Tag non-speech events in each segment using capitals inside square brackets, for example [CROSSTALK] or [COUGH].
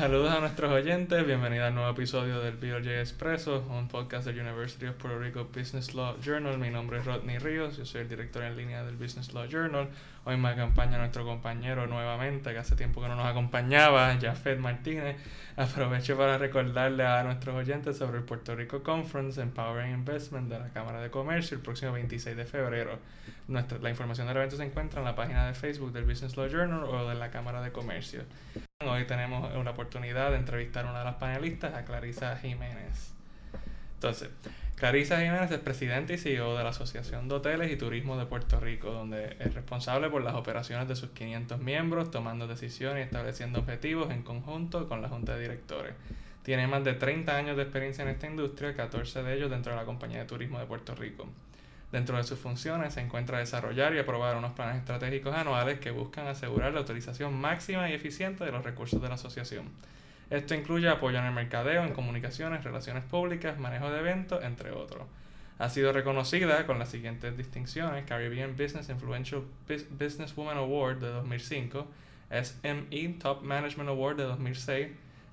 Saludos a nuestros oyentes, bienvenidos al nuevo episodio del BOJ Expreso, un podcast del University of Puerto Rico Business Law Journal. Mi nombre es Rodney Ríos, yo soy el director en línea del Business Law Journal. Hoy me acompaña nuestro compañero nuevamente, que hace tiempo que no nos acompañaba, Jafet Martínez. Aprovecho para recordarle a nuestros oyentes sobre el Puerto Rico Conference Empowering Investment de la Cámara de Comercio el próximo 26 de febrero. Nuestra, la información del evento se encuentra en la página de Facebook del Business Law Journal o de la Cámara de Comercio. Hoy tenemos una oportunidad de entrevistar a una de las panelistas, a Clarisa Jiménez. Entonces, Clarisa Jiménez es presidente y CEO de la Asociación de Hoteles y Turismo de Puerto Rico, donde es responsable por las operaciones de sus 500 miembros, tomando decisiones y estableciendo objetivos en conjunto con la Junta de Directores. Tiene más de 30 años de experiencia en esta industria, 14 de ellos dentro de la Compañía de Turismo de Puerto Rico. Dentro de sus funciones se encuentra desarrollar y aprobar unos planes estratégicos anuales que buscan asegurar la utilización máxima y eficiente de los recursos de la asociación. Esto incluye apoyo en el mercadeo, en comunicaciones, relaciones públicas, manejo de eventos, entre otros. Ha sido reconocida con las siguientes distinciones: Caribbean Business Influential Businesswoman Award de 2005, SME Top Management Award de 2006,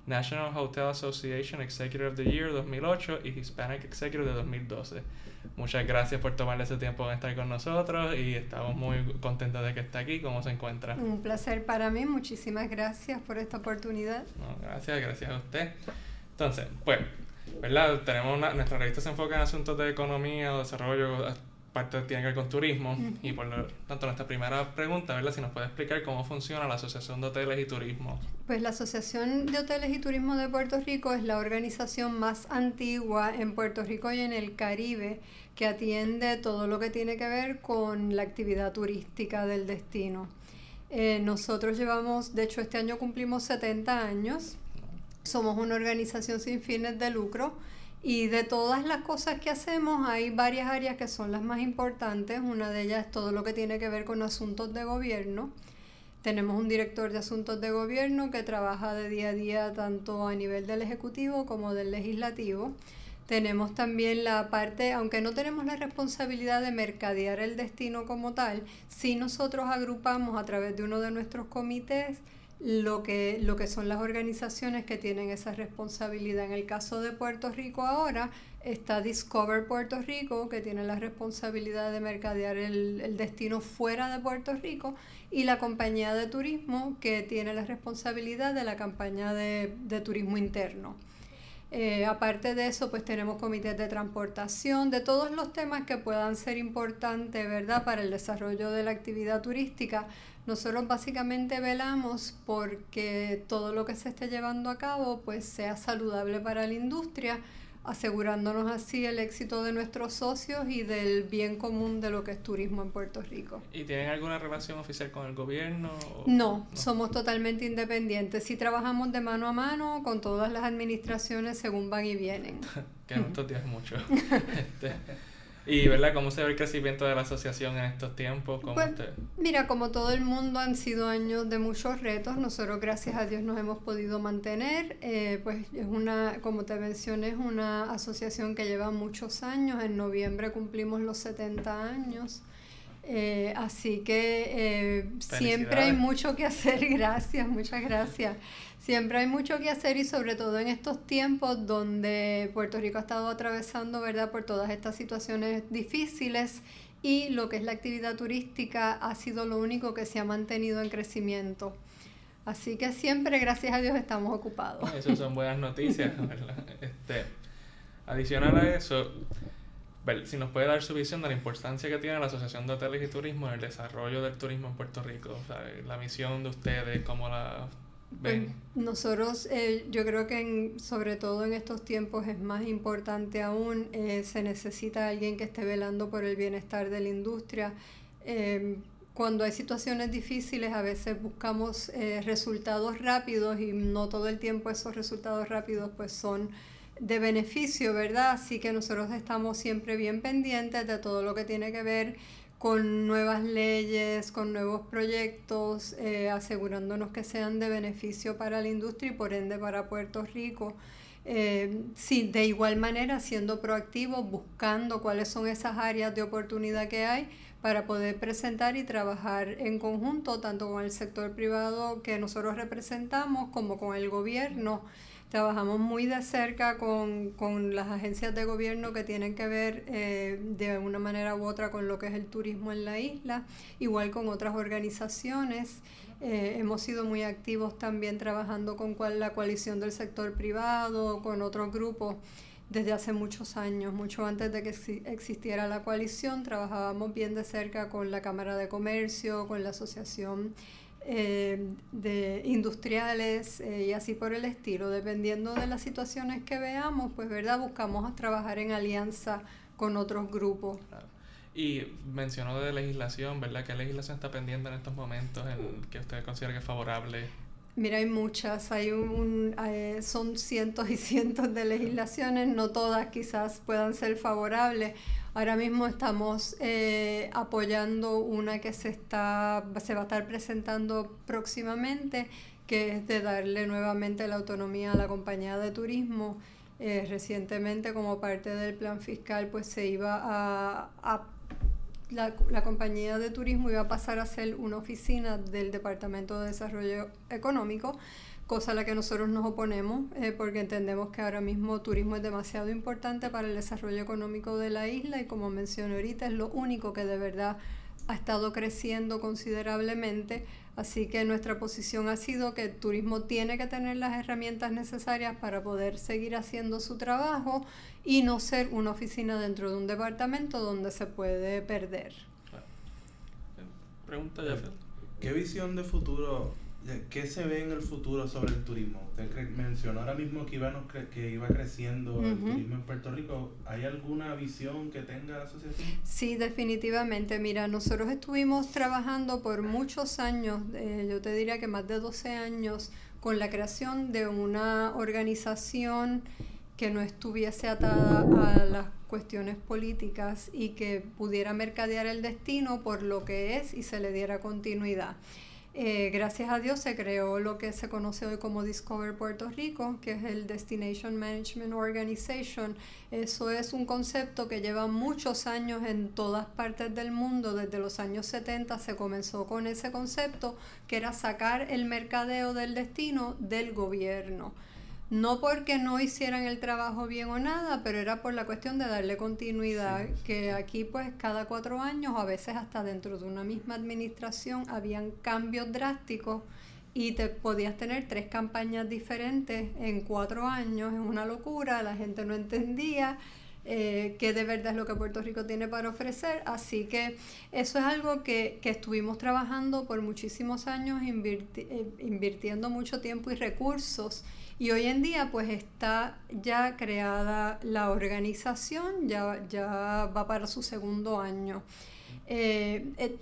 National Hotel Association Executive of the Year 2008 y Hispanic Executive de 2012. Muchas gracias por tomarle ese tiempo de estar con nosotros y estamos muy contentos de que esté aquí. ¿Cómo se encuentra? Un placer para mí. Muchísimas gracias por esta oportunidad. gracias, gracias a usted. Entonces, pues, ¿verdad? Tenemos una, nuestra revista se enfoca en asuntos de economía o desarrollo parte tiene que ver con turismo. Y por lo tanto, nuestra primera pregunta, ¿verdad? Si nos puede explicar cómo funciona la Asociación de Hoteles y Turismo. Pues la Asociación de Hoteles y Turismo de Puerto Rico es la organización más antigua en Puerto Rico y en el Caribe que atiende todo lo que tiene que ver con la actividad turística del destino. Eh, nosotros llevamos, de hecho este año cumplimos 70 años, somos una organización sin fines de lucro y de todas las cosas que hacemos, hay varias áreas que son las más importantes. Una de ellas es todo lo que tiene que ver con asuntos de gobierno. Tenemos un director de asuntos de gobierno que trabaja de día a día tanto a nivel del Ejecutivo como del Legislativo. Tenemos también la parte, aunque no tenemos la responsabilidad de mercadear el destino como tal, sí nosotros agrupamos a través de uno de nuestros comités lo que, lo que son las organizaciones que tienen esa responsabilidad. En el caso de Puerto Rico ahora está Discover Puerto Rico, que tiene la responsabilidad de mercadear el, destino fuera de Puerto Rico, y la compañía de turismo, que tiene la responsabilidad de la campaña de, de turismo interno. Eh, aparte de eso, pues tenemos comités de transportación, de todos los temas que puedan ser importantes, ¿verdad?, para el desarrollo de la actividad turística. Nosotros básicamente velamos porque todo lo que se esté llevando a cabo, pues sea saludable para la industria, asegurándonos así el éxito de nuestros socios y del bien común de lo que es turismo en Puerto Rico. ¿Y tienen alguna relación oficial con el gobierno? No, somos totalmente independientes. Sí trabajamos de mano a mano con todas las administraciones según van y vienen. [LAUGHS] que [LAUGHS] estos días mucho. este, [LAUGHS] y, ¿verdad? ¿Cómo se ve el crecimiento de la asociación en estos tiempos? Pues, mira, como todo el mundo han sido años de muchos retos. Nosotros, gracias a Dios, nos hemos podido mantener. Eh, pues es una, como te mencioné, es una asociación que lleva muchos años. En noviembre cumplimos los 70 años. Eh, así que eh, siempre hay mucho que hacer. [LAUGHS] Gracias, muchas gracias. Siempre hay mucho que hacer y sobre todo en estos tiempos donde Puerto Rico ha estado atravesando, ¿verdad?, por todas estas situaciones difíciles y lo que es la actividad turística ha sido lo único que se ha mantenido en crecimiento. Así que siempre, gracias a Dios, estamos ocupados. Eso son buenas noticias, [LAUGHS] ¿verdad? Este, adicional a eso, si nos puede dar su visión de la importancia que tiene la Asociación de Hoteles y Turismo en el desarrollo del turismo en Puerto Rico, o sea, la misión de ustedes, cómo la pues, nosotros, eh, yo creo que sobre todo en estos tiempos es más importante aún, eh, se necesita alguien que esté velando por el bienestar de la industria. Em, cuando hay situaciones difíciles a veces buscamos eh, resultados rápidos y no todo el tiempo esos resultados rápidos pues son de beneficio, ¿verdad? Así que nosotros estamos siempre bien pendientes de todo lo que tiene que ver con nuevas leyes, con nuevos proyectos, eh, asegurándonos que sean de beneficio para la industria y por ende para Puerto Rico. Eh, sí, de igual manera, siendo proactivos, buscando cuáles son esas áreas de oportunidad que hay para poder presentar y trabajar en conjunto, tanto con el sector privado que nosotros representamos como con el gobierno. Trabajamos muy de cerca con, con las agencias de gobierno que tienen que ver eh, de una manera u otra con lo que es el turismo en la isla, igual con otras organizaciones. Eh, hemos sido muy activos también trabajando con la coalición del sector privado, con otros grupos desde hace muchos años, mucho antes de que existiera la coalición, trabajábamos bien de cerca con la Cámara de Comercio, con la Asociación eh, de Industriales eh, y así por el estilo. Dependiendo de las situaciones que veamos, pues verdad, buscamos trabajar en alianza con otros grupos. Y mencionó de legislación, ¿verdad? ¿Qué legislación está pendiente en estos momentos en que usted considera que es favorable? Mira, hay muchas, hay un, eh, son cientos y cientos de legislaciones, no todas quizás puedan ser favorables. Ahora mismo estamos eh, apoyando una que se, está, se va a estar presentando próximamente, que es de darle nuevamente la autonomía a la compañía de turismo. Eh, recientemente, como parte del plan fiscal, pues se iba a, la, la, compañía de turismo iba a pasar a ser una oficina del Departamento de Desarrollo Económico, cosa a la que nosotros nos oponemos eh, porque entendemos que ahora mismo turismo es demasiado importante para el desarrollo económico de la isla y como mencioné ahorita es lo único que de verdad ha estado creciendo considerablemente, así que nuestra posición ha sido que el turismo tiene que tener las herramientas necesarias para poder seguir haciendo su trabajo y no ser una oficina dentro de un departamento donde se puede perder. Pregunta ya. ¿Qué visión de futuro ¿Qué se ve en el futuro sobre el turismo? Usted mencionó ahora mismo que iba, que iba creciendo el turismo en Puerto Rico. ¿Hay alguna visión que tenga la asociación? Sí, definitivamente. Mira, nosotros estuvimos trabajando por muchos años, eh, yo te diría que más de 12 años, con la creación de una organización que no estuviese atada a las cuestiones políticas y que pudiera mercadear el destino por lo que es y se le diera continuidad. Eh, gracias a Dios se creó lo que se conoce hoy como Discover Puerto Rico, que es el Destination Management Organization. Eso es un concepto que lleva muchos años en todas partes del mundo. Desde los años 70 se comenzó con ese concepto, que era sacar el mercadeo del destino del gobierno no porque no hicieran el trabajo bien o nada, pero era por la cuestión de darle continuidad, que aquí pues cada cuatro años o a veces hasta dentro de una misma administración habían cambios drásticos y te podías tener tres campañas diferentes en cuatro años, es una locura, la gente no entendía. Eh, qué de verdad es lo que Puerto Rico tiene para ofrecer. Así que eso es algo que, que estuvimos trabajando por muchísimos años, eh, invirtiendo mucho tiempo y recursos y hoy en día pues está ya creada la organización, ya, ya va para su segundo año. Eh, eh,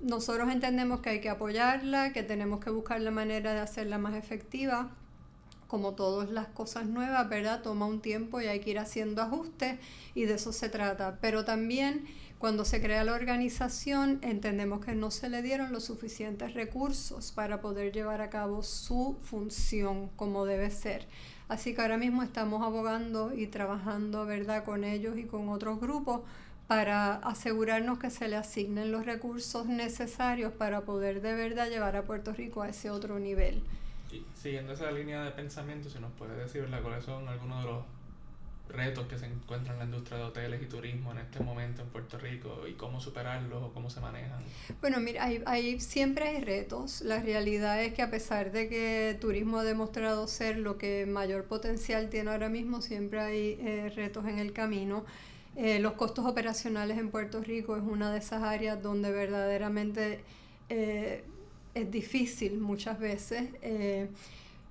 nosotros entendemos que hay que apoyarla, que tenemos que buscar la manera de hacerla más efectiva. Como todas las cosas nuevas, ¿verdad? Toma un tiempo y hay que ir haciendo ajustes y de eso se trata. Pero también cuando se crea la organización, entendemos que no se le dieron los suficientes recursos para poder llevar a cabo su función como debe ser. Así que ahora mismo estamos abogando y trabajando, ¿verdad?, con ellos y con otros grupos para asegurarnos que se le asignen los recursos necesarios para poder de verdad llevar a Puerto Rico a ese otro nivel. Siguiendo esa línea de pensamiento, si nos puede decir ¿verdad? cuáles son algunos de los retos que se encuentran en la industria de hoteles y turismo en este momento en Puerto Rico y cómo superarlos o cómo se manejan? Bueno, mira, hay, siempre hay retos. La realidad es que a pesar de que turismo ha demostrado ser lo que mayor potencial tiene ahora mismo, siempre hay eh, retos en el camino. Eh, los costos operacionales en Puerto Rico es una de esas áreas donde verdaderamente eh, es difícil muchas veces.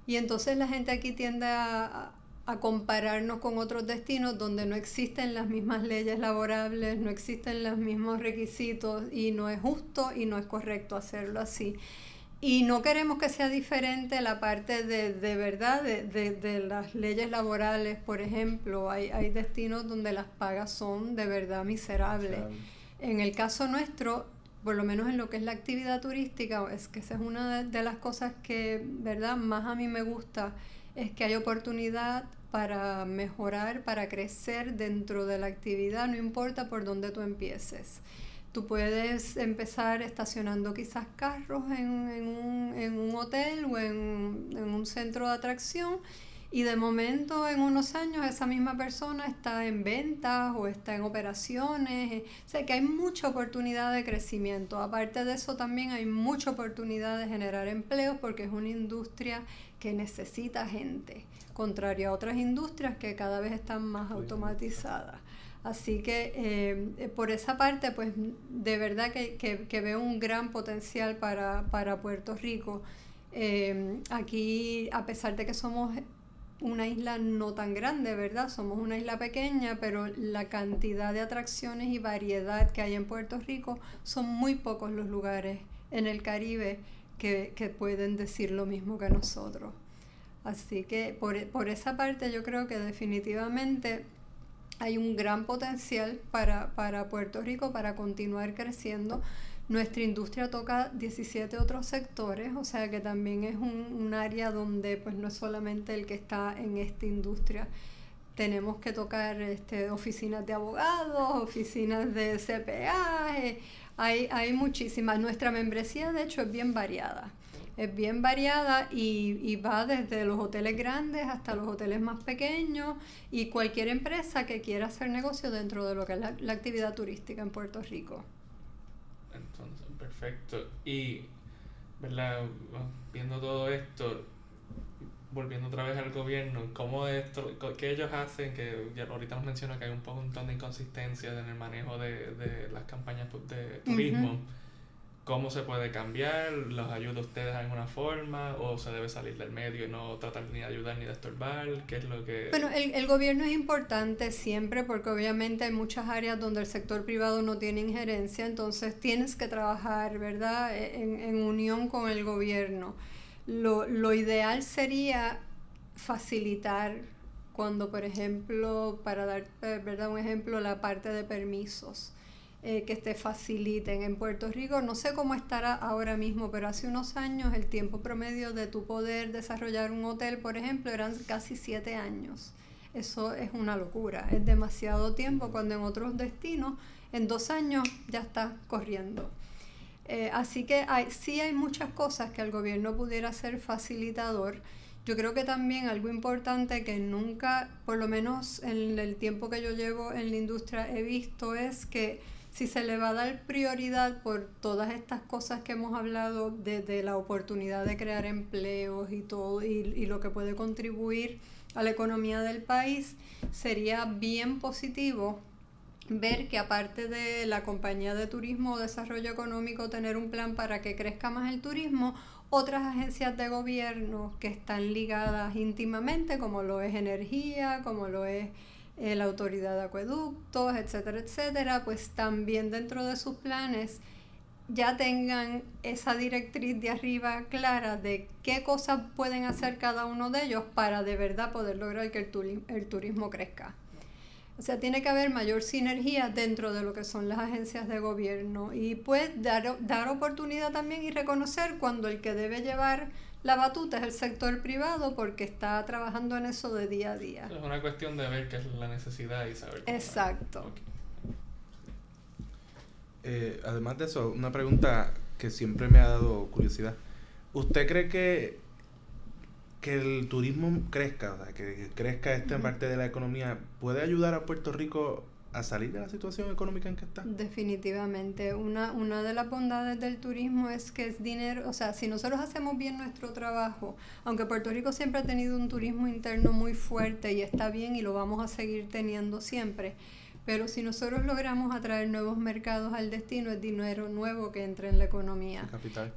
y entonces la gente aquí tiende a, a compararnos con otros destinos donde no existen las mismas leyes laborables, no existen los mismos requisitos y no es justo y no es correcto hacerlo así. Y no queremos que sea diferente la parte de, de verdad de, de, las leyes laborales, por ejemplo, hay, hay destinos donde las pagas son de verdad miserables. En el caso nuestro, por lo menos en lo que es la actividad turística, es que esa es una de, las cosas que, ¿verdad?, más a mí me gusta, es que hay oportunidad para mejorar, para crecer dentro de la actividad, no importa por dónde tú empieces. Tú puedes empezar estacionando quizás carros en, un, hotel o en, en un centro de atracción y de momento, en unos años, esa misma persona está en ventas o está en operaciones. Eh, o sea que hay mucha oportunidad de crecimiento. Aparte de eso, también hay mucha oportunidad de generar empleos porque es una industria que necesita gente, contrario a otras industrias que cada vez están más automatizadas. Así que eh, por esa parte, pues de verdad que, que, veo un gran potencial para, para Puerto Rico. Eh, aquí, a pesar de que somos una isla no tan grande, ¿verdad? Somos una isla pequeña, pero la cantidad de atracciones y variedad que hay en Puerto Rico son muy pocos los lugares en el Caribe que, pueden decir lo mismo que nosotros. Así que por, por, esa parte yo creo que definitivamente hay un gran potencial para, para Puerto Rico para continuar creciendo. Nuestra industria toca 17 otros sectores, o sea que también es un, área donde pues no es solamente el que está en esta industria. Tenemos que tocar este, oficinas de abogados, oficinas de CPA, eh, hay, hay muchísimas. Nuestra membresía de hecho es bien variada es bien variada y, y, va desde los hoteles grandes hasta los hoteles más pequeños y cualquier empresa que quiera hacer negocio dentro de lo que es la actividad turística en Puerto Rico. Perfecto. Y, ¿verdad? Viendo todo esto, volviendo otra vez al gobierno, ¿cómo esto, qué ellos hacen? Que ya ahorita nos menciona que hay un montón de inconsistencias en el manejo de, de las campañas de turismo. ¿Cómo se puede cambiar? ¿Los ayuda ustedes de alguna forma? ¿O se debe salir del medio y no tratar ni de ayudar ni de estorbar? ¿Qué es lo que...? Bueno, el, el gobierno es importante siempre porque obviamente hay muchas áreas donde el sector privado no tiene injerencia, entonces tienes que trabajar, ¿verdad?, e, en, en unión con el gobierno. Lo, lo ideal sería facilitar cuando, por ejemplo, para dar, ¿verdad?, un ejemplo, la parte de permisos eh, que te faciliten. En Puerto Rico no sé cómo estará ahora mismo, pero hace unos años el tiempo promedio de tu poder desarrollar un hotel, por ejemplo, eran casi siete años. Eso es una locura, es demasiado tiempo cuando en otros destinos en dos años ya está corriendo. Eh, así que hay, sí hay muchas cosas que el gobierno pudiera ser facilitador. Yo creo que también algo importante que nunca, por lo menos en el tiempo que yo llevo en la industria, he visto es que si se le va a dar prioridad por todas estas cosas que hemos hablado, desde la oportunidad de crear empleos y todo, y, lo que puede contribuir a la economía del país, sería bien positivo ver que aparte de la compañía de turismo o desarrollo económico tener un plan para que crezca más el turismo, otras agencias de gobierno que están ligadas íntimamente, como lo es energía, como lo es eh, la autoridad de acueductos, etcétera, etcétera, pues también dentro de sus planes ya tengan esa directriz de arriba clara de qué cosas pueden hacer cada uno de ellos para de verdad poder lograr que el, el turismo crezca. O sea, tiene que haber mayor sinergia dentro de lo que son las agencias de gobierno y pues dar, dar oportunidad también y reconocer cuando el que debe llevar la batuta es el sector privado porque está trabajando en eso de día a día. Es una cuestión de ver qué es la necesidad y saber. Exacto. Eh, además de eso, una pregunta que siempre me ha dado curiosidad. ¿Usted cree que, que el turismo crezca, o sea, que crezca esta parte de la economía, puede ayudar a Puerto Rico a salir de la situación económica en que está. Definitivamente. Una, una de las bondades del turismo es que es dinero, o sea, si nosotros hacemos bien nuestro trabajo, aunque Puerto Rico siempre ha tenido un turismo interno muy fuerte y está bien y lo vamos a seguir teniendo siempre, pero si nosotros logramos atraer nuevos mercados al destino, es dinero nuevo que entra en la economía.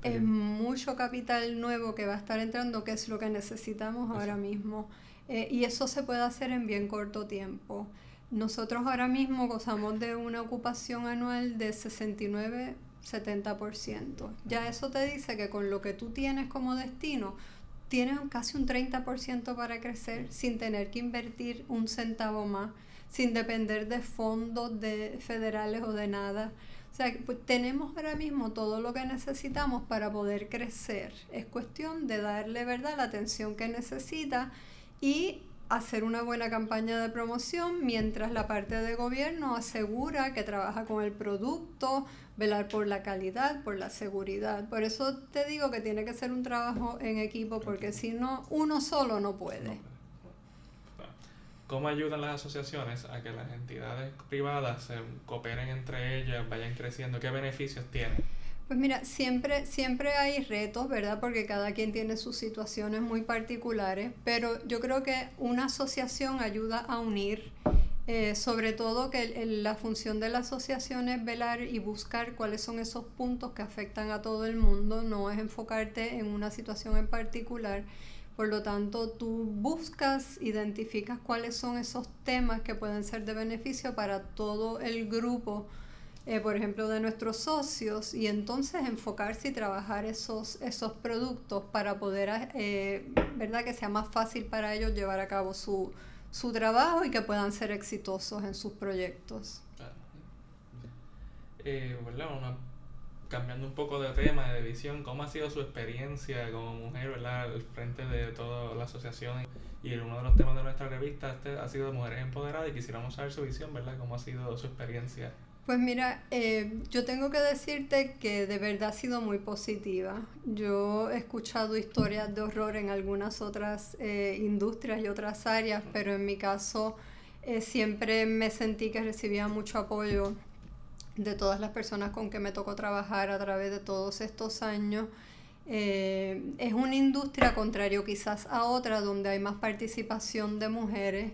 es mucho capital nuevo que va a estar entrando, que es lo que necesitamos ahora mismo. Eh, y eso se puede hacer en bien corto tiempo. Nosotros ahora mismo gozamos de una ocupación anual de 69-70%. Ya eso te dice que con lo que tú tienes como destino, tienes casi un 30% para crecer sin tener que invertir un centavo más, sin depender de fondos de federales o de nada. O sea, pues tenemos ahora mismo todo lo que necesitamos para poder crecer. Es cuestión de darle, ¿verdad?, la atención que necesita y hacer una buena campaña de promoción mientras la parte de gobierno asegura que trabaja con el producto, velar por la calidad, por la seguridad. Por eso te digo que tiene que ser un trabajo en equipo porque si no, uno solo no puede. ¿Cómo ayudan las asociaciones a que las entidades privadas se cooperen entre ellas, vayan creciendo? ¿Qué beneficios tienen? Pues mira, siempre, siempre hay retos, ¿verdad? Porque cada quien tiene sus situaciones muy particulares, pero yo creo que una asociación ayuda a unir, eh, sobre todo que la función de la asociación es velar y buscar cuáles son esos puntos que afectan a todo el mundo, no es enfocarte en una situación en particular. Por lo tanto, tú buscas, identificas cuáles son esos temas que pueden ser de beneficio para todo el grupo eh, por ejemplo, de nuestros socios y entonces enfocarse y trabajar esos, esos productos para poder, eh, ¿verdad? Que sea más fácil para ellos llevar a cabo su, su trabajo y que puedan ser exitosos en sus proyectos. Eh, cambiando un poco de tema, de visión, ¿cómo ha sido su experiencia como mujer, ¿verdad? Al frente de toda la asociación. Y uno de los temas de nuestra revista este ha sido Mujeres Empoderadas y quisiéramos saber su visión, ¿verdad? ¿Cómo ha sido su experiencia pues mira, eh, yo tengo que decirte que de verdad ha sido muy positiva. Yo he escuchado historias de horror en algunas otras eh, industrias y otras áreas, pero en mi caso eh, siempre me sentí que recibía mucho apoyo de todas las personas con que me tocó trabajar a través de todos estos años. es una industria, contrario quizás a otra, donde hay más participación de mujeres.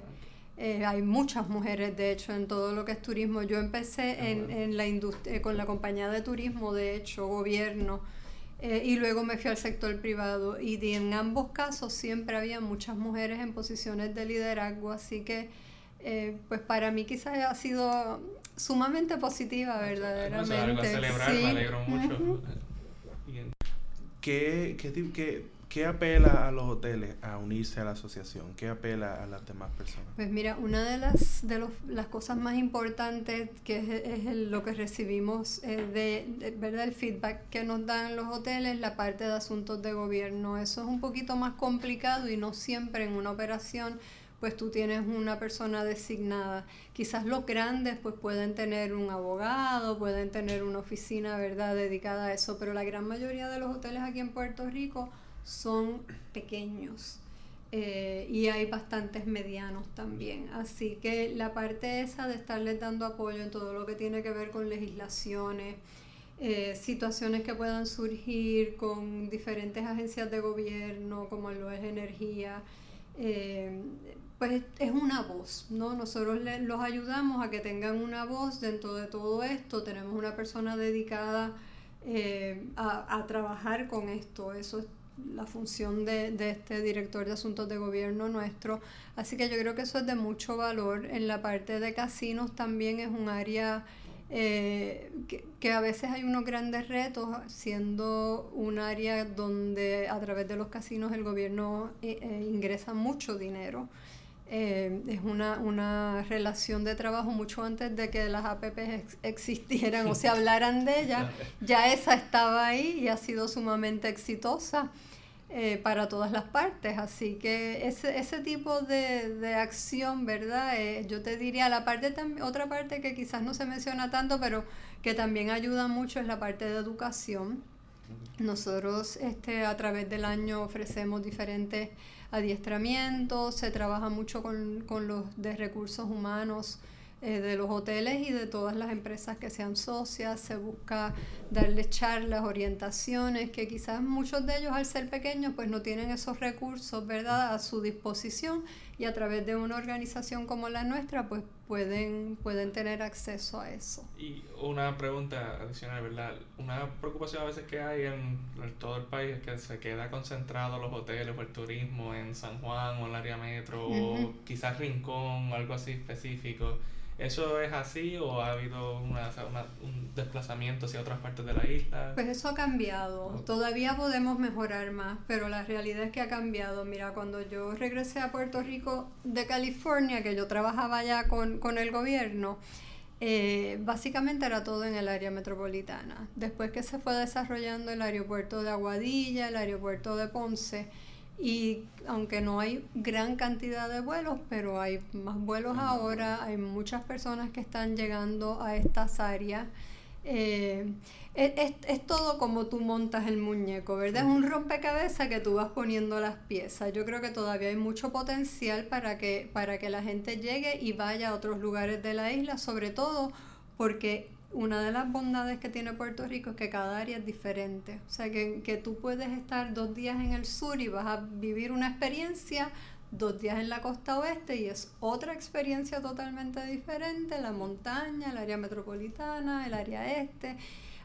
Eh, hay muchas mujeres, de hecho, en todo lo que es turismo. Yo empecé ah, en, en la industria, con la compañía de turismo, de hecho, gobierno, eh, y luego me fui al sector privado. Y en ambos casos siempre había muchas mujeres en posiciones de liderazgo, así que, eh, pues para mí quizás ha sido sumamente positiva, verdaderamente. algo a celebrar, me alegro mucho. ¿Qué, qué, qué ¿Qué apela a los hoteles a unirse a la asociación? ¿Qué apela a las demás personas? Pues mira, una de las, de los, las cosas más importantes que es, es lo que recibimos eh, de, ¿verdad? el feedback que nos dan los hoteles, la parte de asuntos de gobierno. Eso es un poquito más complicado y no siempre en una operación pues tú tienes una persona designada. Quizás los grandes pues pueden tener un abogado, pueden tener una oficina, ¿verdad?, dedicada a eso, pero la gran mayoría de los hoteles aquí en Puerto Rico son pequeños. Eh, y hay bastantes medianos también. Así que la parte esa de estarles dando apoyo en todo lo que tiene que ver con legislaciones, eh, situaciones que puedan surgir con diferentes agencias de gobierno, como lo es energía, eh, pues es una voz, ¿no? Nosotros los ayudamos a que tengan una voz dentro de todo esto, tenemos una persona dedicada a, a, trabajar con esto, eso es la función de, de, este director de asuntos de gobierno nuestro. Así que yo creo que eso es de mucho valor. En la parte de casinos también es un área eh, que, a veces hay unos grandes retos, siendo un área donde a través de los casinos el gobierno eh, eh, ingresa mucho dinero. es una, una, relación de trabajo mucho antes de que las APP existieran o se [LAUGHS] hablaran de ella. Ya esa estaba ahí y ha sido sumamente exitosa. Eh, para todas las partes. Así que ese, ese tipo de, de acción, ¿verdad? Eh, yo te diría, la parte otra parte que quizás no se menciona tanto, pero que también ayuda mucho es la parte de educación. Nosotros este, a través del año ofrecemos diferentes adiestramientos, se trabaja mucho con, con los de recursos humanos eh, de los hoteles y de todas las empresas que sean socias, se busca darles charlas, orientaciones, que quizás muchos de ellos al ser pequeños pues no tienen esos recursos, ¿verdad?, a su disposición y a través de una organización como la nuestra pues pueden, pueden tener acceso a eso. Y una pregunta adicional, ¿verdad? Una preocupación a veces que hay en, todo el país es que se queda concentrado los hoteles o el turismo en San Juan o el área metro o quizás Rincón o algo así específico. ¿Eso es así o ha habido una, un desplazamiento hacia otras partes de la isla? Pues eso ha cambiado. Todavía podemos mejorar más, pero la realidad es que ha cambiado. Mira, cuando yo regresé a Puerto Rico de California, que yo trabajaba ya con, con el gobierno, eh, básicamente era todo en el área metropolitana. Después que se fue desarrollando el aeropuerto de Aguadilla, el aeropuerto de Ponce, Y aunque no hay gran cantidad de vuelos, pero hay más vuelos ahora, hay muchas personas que están llegando a estas áreas. Eh, es, es, todo como tú montas el muñeco, ¿verdad? Es un rompecabezas que tú vas poniendo las piezas. Yo creo que todavía hay mucho potencial para que, para que la gente llegue y vaya a otros lugares de la isla, sobre todo porque una de las bondades que tiene Puerto Rico es que cada área es diferente. O sea, que, que tú puedes estar dos días en el sur y vas a vivir una experiencia dos días en la costa oeste y es otra experiencia totalmente diferente, la montaña, el área metropolitana, el área este.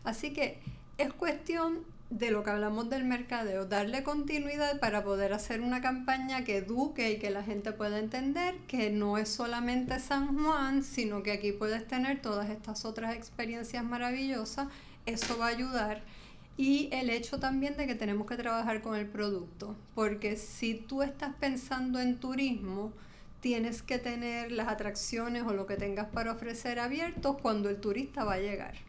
Así que es cuestión de lo que hablamos del mercadeo, darle continuidad para poder hacer una campaña que eduque y que la gente pueda entender que no es solamente San Juan, sino que aquí puedes tener todas estas otras experiencias maravillosas. Eso va a ayudar y el hecho también de que tenemos que trabajar con el producto, porque si tú estás pensando en turismo, tienes que tener las atracciones o lo que tengas para ofrecer abiertos cuando el turista va a llegar.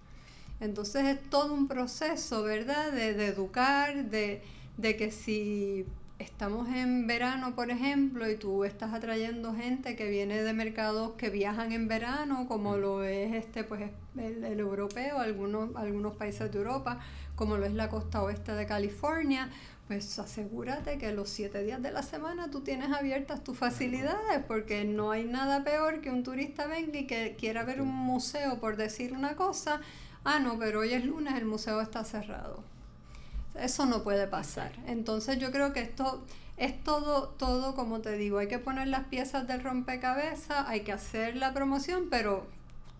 Entonces es todo un proceso, ¿verdad? De, educar, de, de que si estamos en verano, por ejemplo, y tú estás atrayendo gente que viene de mercados que viajan en verano, como mm. lo es este, pues el, el europeo, algunos, algunos países de Europa, como lo es la costa oeste de California, pues asegúrate que los siete días de la semana tú tienes abiertas tus facilidades, porque no hay nada peor que un turista venga y que quiera ver un museo, por decir una cosa, ah, no, pero hoy es lunes, el museo está cerrado. Eso no puede pasar. Entonces yo creo que esto es todo, todo como te digo, hay que poner las piezas del rompecabezas, hay que hacer la promoción, pero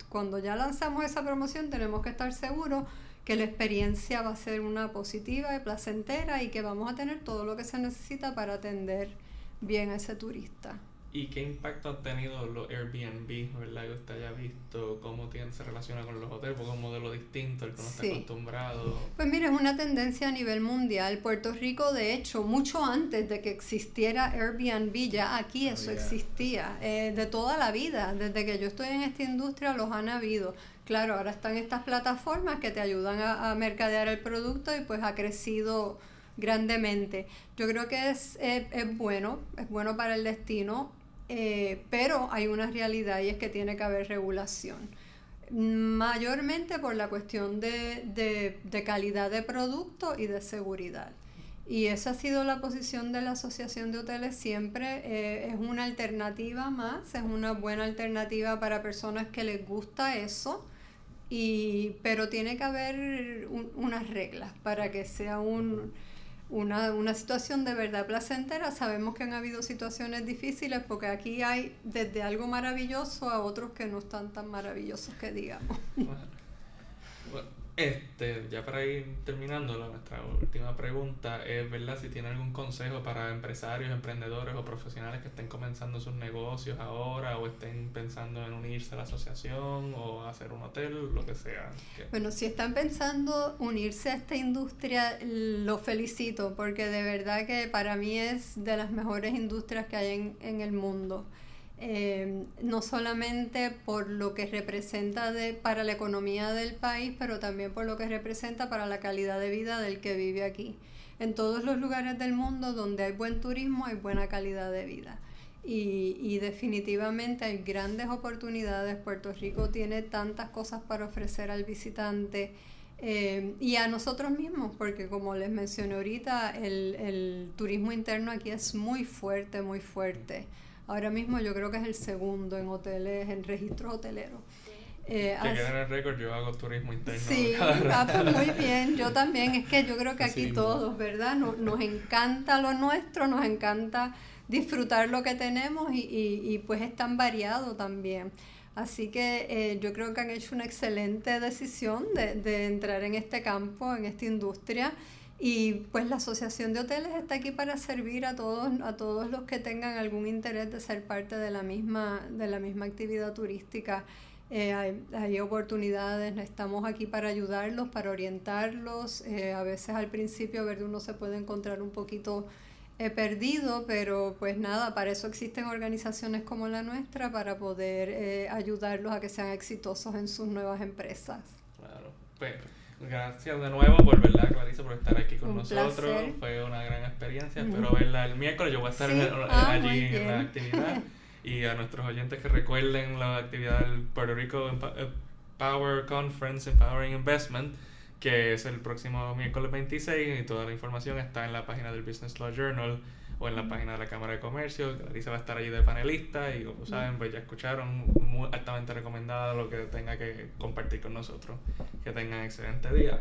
cuando ya lanzamos esa promoción tenemos que estar seguros que la experiencia va a ser una positiva y placentera y que vamos a tener todo lo que se necesita para atender bien a ese turista. ¿Y qué impacto han tenido los Airbnb, verdad? Que usted haya visto cómo tienen, se relaciona con los hoteles, porque es un modelo distinto al que uno está acostumbrado. Pues mire, es una tendencia a nivel mundial. Puerto Rico, de hecho, mucho antes de que existiera Airbnb, ya aquí eso existía, eh, de toda la vida. Desde que yo estoy en esta industria los han habido. Claro, ahora están estas plataformas que te ayudan a, a mercadear el producto y pues ha crecido grandemente. Yo creo que es, es, es bueno, es bueno para el destino eh, pero hay una realidad y es que tiene que haber regulación. Mayormente por la cuestión de, calidad de producto y de seguridad. Y esa ha sido la posición de la Asociación de Hoteles siempre. Eh, es una alternativa más, es una buena alternativa para personas que les gusta eso. Y, pero tiene que haber unas reglas para que sea un, una, una situación de verdad placentera. Sabemos que han habido situaciones difíciles porque aquí hay desde algo maravilloso a otros que no están tan maravillosos que digamos. Este, ya para ir terminando, nuestra última pregunta es, ¿verdad? Si tiene algún consejo para empresarios, emprendedores o profesionales que estén comenzando sus negocios ahora o estén pensando en unirse a la asociación o hacer un hotel, lo que sea. Bueno, si están pensando unirse a esta industria, lo felicito porque de verdad que para mí es de las mejores industrias que hay en, en el mundo. Eh, no solamente por lo que representa de, para la economía del país, pero también por lo que representa para la calidad de vida del que vive aquí. En todos los lugares del mundo donde hay buen turismo hay buena calidad de vida. Y, definitivamente hay grandes oportunidades. Puerto Rico tiene tantas cosas para ofrecer al visitante. Eh, y a nosotros mismos, porque como les mencioné ahorita, el turismo interno aquí es muy fuerte, muy fuerte. Ahora mismo yo creo que es el segundo en hoteles, en registro hotelero. Eh, que queda en el récord, yo hago turismo interno. Sí, [LAUGHS] ah, pues muy bien, yo también. Es que yo creo que aquí todos, ¿verdad? Nos, nos encanta lo nuestro, nos encanta disfrutar lo que tenemos y, y, y pues es tan variado también. Así que eh, yo creo que han hecho una excelente decisión de, de entrar en este campo, en esta industria. Y pues la Asociación de Hoteles está aquí para servir a todos, a todos los que tengan algún interés de ser parte de la misma, de la misma actividad turística. Eh, hay, oportunidades, estamos aquí para ayudarlos, para orientarlos. Eh, a veces al principio, ver, uno se puede encontrar un poquito eh, perdido, pero pues nada, para eso existen organizaciones como la nuestra, para poder ayudarlos a que sean exitosos en sus nuevas empresas. Claro, pero gracias de nuevo por verdad, Clarisa, por estar aquí con Un nosotros. placer. Fue una gran experiencia. Espero verla el miércoles. Yo voy a estar en Sí. el- Ah, allí en la actividad. [LAUGHS] Y a nuestros oyentes que recuerden la actividad del Puerto Rico eh, Power Conference Empowering Investment, que es el próximo miércoles 26 y toda la información está en la página del Business Law Journal o en la página de la Cámara de Comercio. Clarisa va a estar allí de panelista y como saben, pues ya escucharon, muy altamente recomendada lo que tenga que compartir con nosotros. Que tengan excelente día.